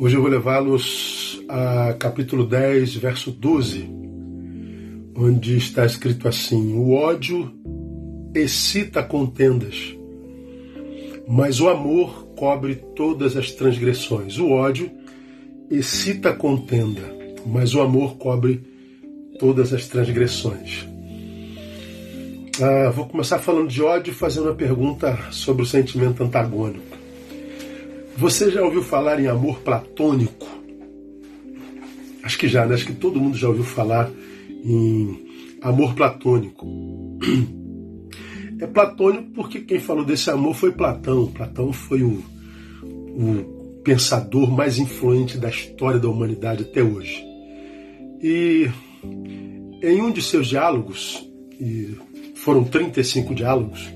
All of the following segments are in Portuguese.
Hoje eu vou levá-los a capítulo 10, verso 12, onde está escrito assim: O ódio excita contendas, mas o amor cobre todas as transgressões. O ódio excita contenda, mas o amor cobre todas as transgressões. Ah, vou começar falando de ódio, fazendo uma pergunta sobre o sentimento antagônico. Você já ouviu falar em amor platônico? Acho que já, né? Acho que todo mundo já ouviu falar em amor platônico. É platônico porque quem falou desse amor foi Platão. Platão foi o, o pensador mais influente da história da humanidade até hoje. E em um de seus diálogos, e foram 35 diálogos,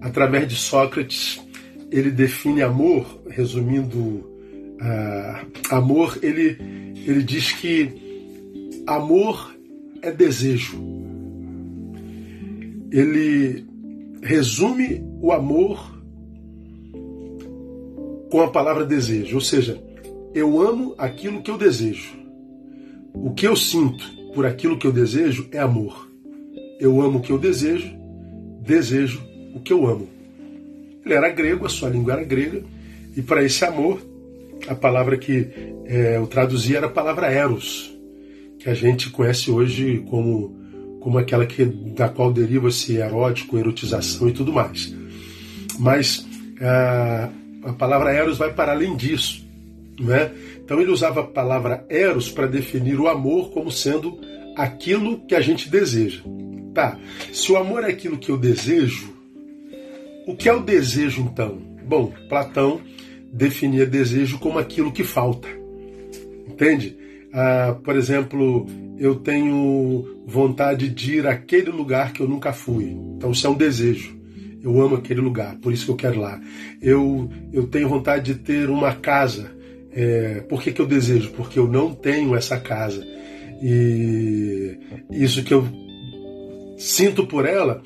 através de Sócrates, ele define amor, resumindo uh, amor, ele, ele diz que amor é desejo. Ele resume o amor com a palavra desejo, ou seja, eu amo aquilo que eu desejo. O que eu sinto por aquilo que eu desejo é amor. Eu amo o que eu desejo, desejo o que eu amo. Ele era grego, a sua língua era grega, e para esse amor, a palavra que é, eu traduzia era a palavra eros, que a gente conhece hoje como, como aquela que, da qual deriva-se erótico, erotização e tudo mais. Mas a, a palavra eros vai para além disso. Né? Então ele usava a palavra eros para definir o amor como sendo aquilo que a gente deseja. Tá, se o amor é aquilo que eu desejo, o que é o desejo, então? Bom, Platão definia desejo como aquilo que falta. Entende? Ah, por exemplo, eu tenho vontade de ir àquele lugar que eu nunca fui. Então, isso é um desejo. Eu amo aquele lugar, por isso que eu quero lá. Eu, eu tenho vontade de ter uma casa. É, por que, que eu desejo? Porque eu não tenho essa casa. E isso que eu sinto por ela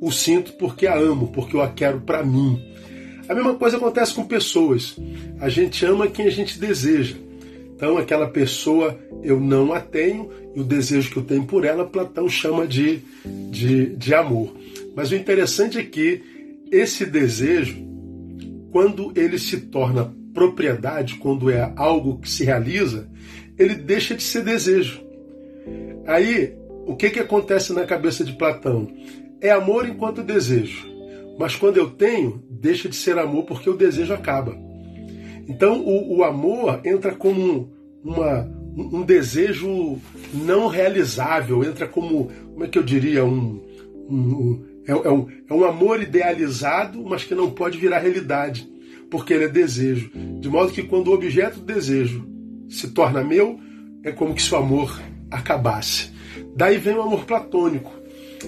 o sinto porque a amo, porque eu a quero para mim. A mesma coisa acontece com pessoas. A gente ama quem a gente deseja. Então, aquela pessoa eu não a tenho e o desejo que eu tenho por ela, Platão chama de, de, de amor. Mas o interessante é que esse desejo, quando ele se torna propriedade, quando é algo que se realiza, ele deixa de ser desejo. Aí, o que, que acontece na cabeça de Platão? É amor enquanto desejo. Mas quando eu tenho, deixa de ser amor porque o desejo acaba. Então o, o amor entra como uma, um desejo não realizável, entra como, como é que eu diria, um, um, é, é, um, é um amor idealizado, mas que não pode virar realidade, porque ele é desejo. De modo que quando o objeto do desejo se torna meu, é como que se o amor acabasse. Daí vem o amor platônico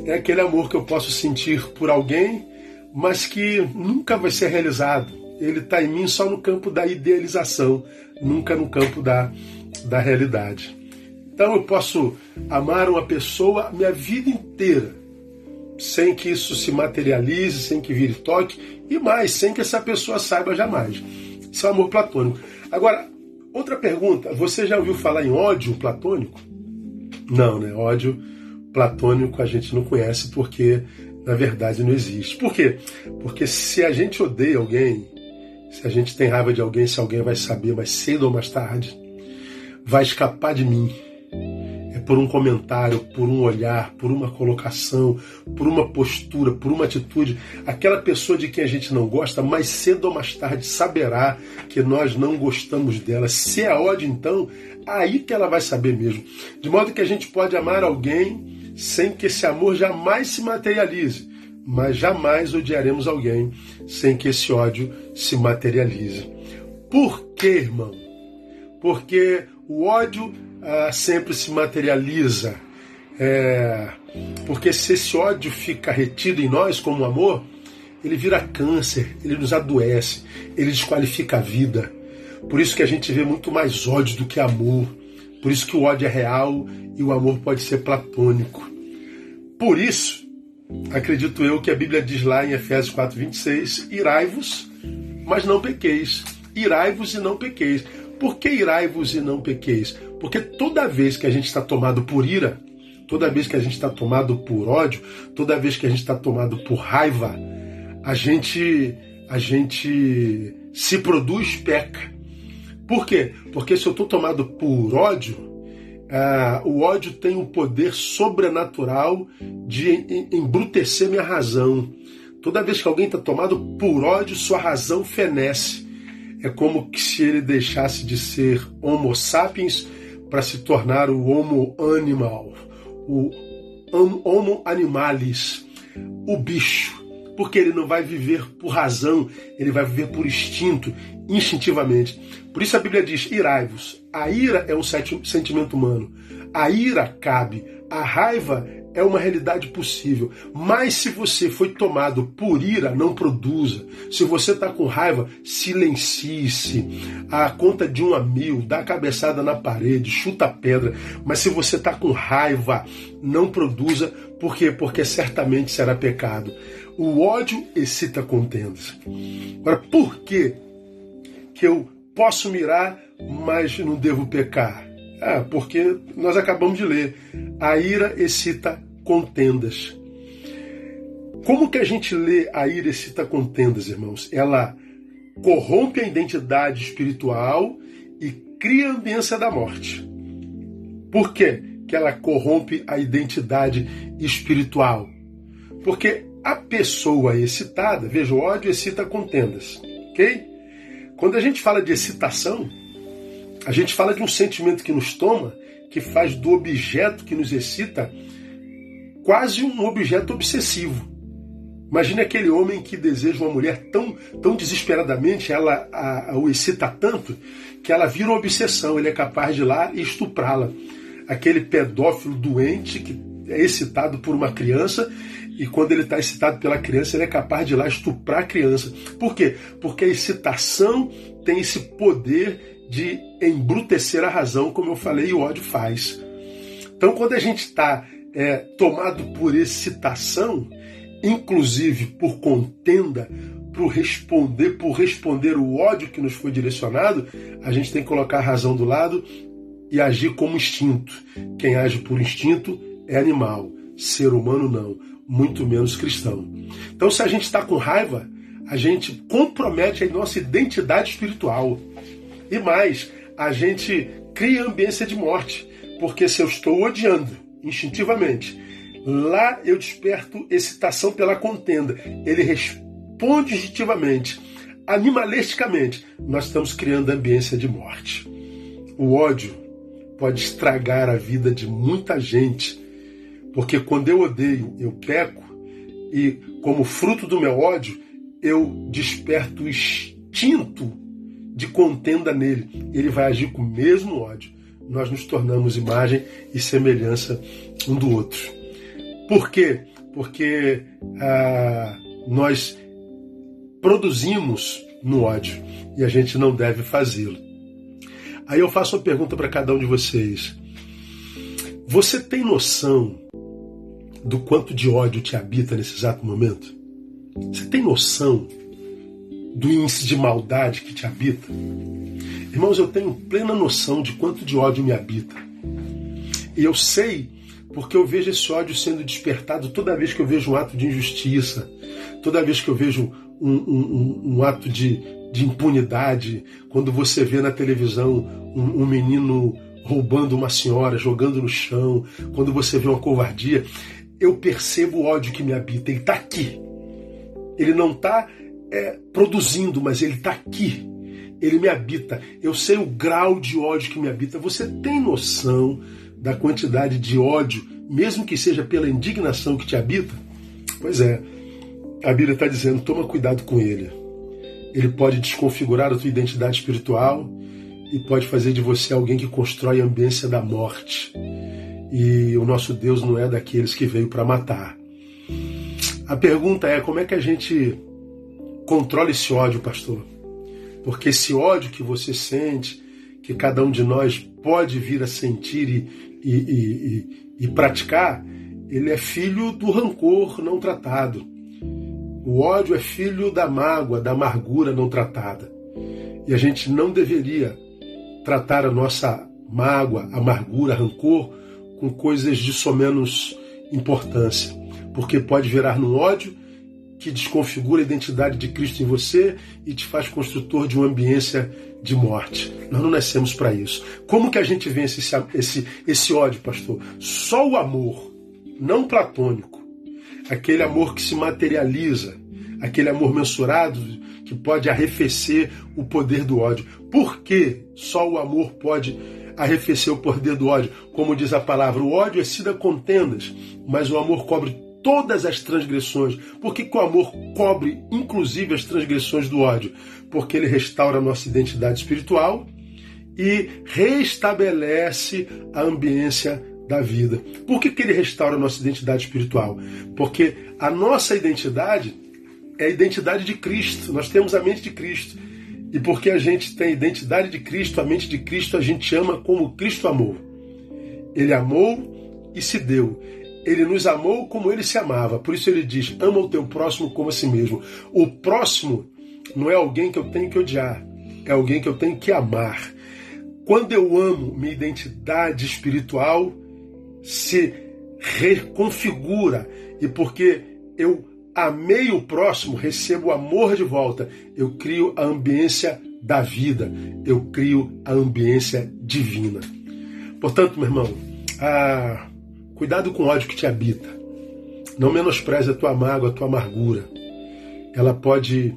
é aquele amor que eu posso sentir por alguém, mas que nunca vai ser realizado. Ele está em mim só no campo da idealização, nunca no campo da, da realidade. Então eu posso amar uma pessoa minha vida inteira, sem que isso se materialize, sem que vire toque, e mais, sem que essa pessoa saiba jamais. Isso é amor platônico. Agora, outra pergunta: você já ouviu falar em ódio platônico? Não, né? Ódio platônico a gente não conhece porque, na verdade, não existe. Por quê? Porque se a gente odeia alguém, se a gente tem raiva de alguém, se alguém vai saber mais cedo ou mais tarde, vai escapar de mim. É por um comentário, por um olhar, por uma colocação, por uma postura, por uma atitude. Aquela pessoa de quem a gente não gosta, mais cedo ou mais tarde saberá que nós não gostamos dela. Se é ódio, então, aí que ela vai saber mesmo. De modo que a gente pode amar alguém sem que esse amor jamais se materialize, mas jamais odiaremos alguém sem que esse ódio se materialize. Por quê, irmão? Porque o ódio ah, sempre se materializa. É, porque se esse ódio fica retido em nós como amor, ele vira câncer, ele nos adoece, ele desqualifica a vida. Por isso que a gente vê muito mais ódio do que amor. Por isso que o ódio é real e o amor pode ser platônico. Por isso, acredito eu que a Bíblia diz lá em Efésios 4:26, irai-vos, mas não pequeis. Irai-vos e não pequeis. Por que irai-vos e não pequeis? Porque toda vez que a gente está tomado por ira, toda vez que a gente está tomado por ódio, toda vez que a gente está tomado por raiva, a gente, a gente se produz peca. Por quê? Porque se eu estou tomado por ódio, uh, o ódio tem um poder sobrenatural de embrutecer minha razão. Toda vez que alguém está tomado por ódio, sua razão fenece. É como se ele deixasse de ser Homo sapiens para se tornar o Homo animal o homo animalis, o bicho, porque ele não vai viver por razão, ele vai viver por instinto, instintivamente. Por isso a Bíblia diz: irai-vos. A ira é um sentimento humano. A ira cabe, a raiva é uma realidade possível. Mas se você foi tomado por ira, não produza. Se você está com raiva, silencie-se. A conta de um a mil, dá cabeçada na parede, chuta a pedra. Mas se você está com raiva, não produza. Por quê? Porque certamente será pecado. O ódio excita contendas. Agora, por que, que eu posso mirar, mas não devo pecar? Ah, porque nós acabamos de ler. A ira excita contendas. Como que a gente lê a ira excita contendas, irmãos? Ela corrompe a identidade espiritual e cria a ambiência da morte. Por quê que ela corrompe a identidade espiritual? Porque a pessoa excitada, veja, o ódio excita contendas, ok? Quando a gente fala de excitação, a gente fala de um sentimento que nos toma, que faz do objeto que nos excita quase um objeto obsessivo. Imagine aquele homem que deseja uma mulher tão, tão desesperadamente, ela a, a, o excita tanto, que ela vira uma obsessão, ele é capaz de ir lá e estuprá-la. Aquele pedófilo doente que é excitado por uma criança e quando ele está excitado pela criança, ele é capaz de ir lá estuprar a criança. Por quê? Porque a excitação tem esse poder de embrutecer a razão, como eu falei, e o ódio faz. Então, quando a gente está é, tomado por excitação, inclusive por contenda, por responder, por responder o ódio que nos foi direcionado, a gente tem que colocar a razão do lado e agir como instinto. Quem age por instinto é animal, ser humano não, muito menos cristão. Então, se a gente está com raiva, a gente compromete a nossa identidade espiritual. E mais, a gente cria ambiência de morte, porque se eu estou odiando instintivamente, lá eu desperto excitação pela contenda. Ele responde instintivamente, animalisticamente, nós estamos criando ambiência de morte. O ódio pode estragar a vida de muita gente, porque quando eu odeio, eu peco, e como fruto do meu ódio, eu desperto o instinto de contenda nele. Ele vai agir com o mesmo ódio. Nós nos tornamos imagem e semelhança um do outro. Por quê? Porque ah, nós produzimos no ódio e a gente não deve fazê-lo. Aí eu faço uma pergunta para cada um de vocês. Você tem noção do quanto de ódio te habita nesse exato momento? Você tem noção do índice de maldade que te habita? Irmãos, eu tenho plena noção de quanto de ódio me habita. E eu sei porque eu vejo esse ódio sendo despertado toda vez que eu vejo um ato de injustiça, toda vez que eu vejo um, um, um ato de, de impunidade, quando você vê na televisão um, um menino roubando uma senhora, jogando no chão, quando você vê uma covardia, eu percebo o ódio que me habita. Ele está aqui. Ele não está é, produzindo, mas ele está aqui. Ele me habita. Eu sei o grau de ódio que me habita. Você tem noção da quantidade de ódio, mesmo que seja pela indignação que te habita? Pois é. A Bíblia está dizendo: toma cuidado com ele. Ele pode desconfigurar a tua identidade espiritual e pode fazer de você alguém que constrói a ambiência da morte. E o nosso Deus não é daqueles que veio para matar. A pergunta é: como é que a gente Controle esse ódio, pastor. Porque esse ódio que você sente, que cada um de nós pode vir a sentir e, e, e, e praticar, ele é filho do rancor não tratado. O ódio é filho da mágoa, da amargura não tratada. E a gente não deveria tratar a nossa mágoa, amargura, rancor com coisas de somenos importância, porque pode virar num ódio que desconfigura a identidade de Cristo em você e te faz construtor de uma ambiência de morte. Nós não nascemos para isso. Como que a gente vence esse, esse, esse ódio, pastor? Só o amor, não platônico, aquele amor que se materializa, aquele amor mensurado que pode arrefecer o poder do ódio. Por que só o amor pode arrefecer o poder do ódio? Como diz a palavra, o ódio é sida contendas, mas o amor cobre todas as transgressões. Por que, que o amor cobre inclusive as transgressões do ódio? Porque ele restaura a nossa identidade espiritual e restabelece a ambiência da vida. Por que, que ele restaura a nossa identidade espiritual? Porque a nossa identidade é a identidade de Cristo. Nós temos a mente de Cristo. E porque a gente tem a identidade de Cristo, a mente de Cristo, a gente ama como Cristo amou. Ele amou e se deu. Ele nos amou como ele se amava. Por isso ele diz: ama o teu próximo como a si mesmo. O próximo não é alguém que eu tenho que odiar, é alguém que eu tenho que amar. Quando eu amo, minha identidade espiritual se reconfigura. E porque eu amei o próximo, recebo o amor de volta. Eu crio a ambiência da vida, eu crio a ambiência divina. Portanto, meu irmão, ah, cuidado com o ódio que te habita. Não menospreze a tua mágoa, a tua amargura. Ela pode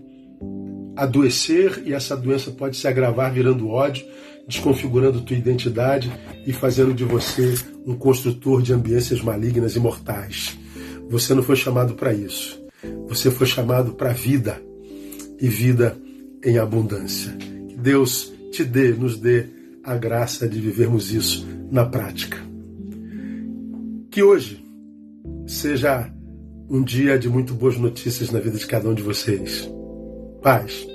adoecer e essa doença pode se agravar virando ódio, desconfigurando tua identidade e fazendo de você um construtor de ambiências malignas e mortais. Você não foi chamado para isso. Você foi chamado para vida e vida em abundância. Que Deus te dê, nos dê a graça de vivermos isso na prática. Que hoje seja um dia de muito boas notícias na vida de cada um de vocês. Paz.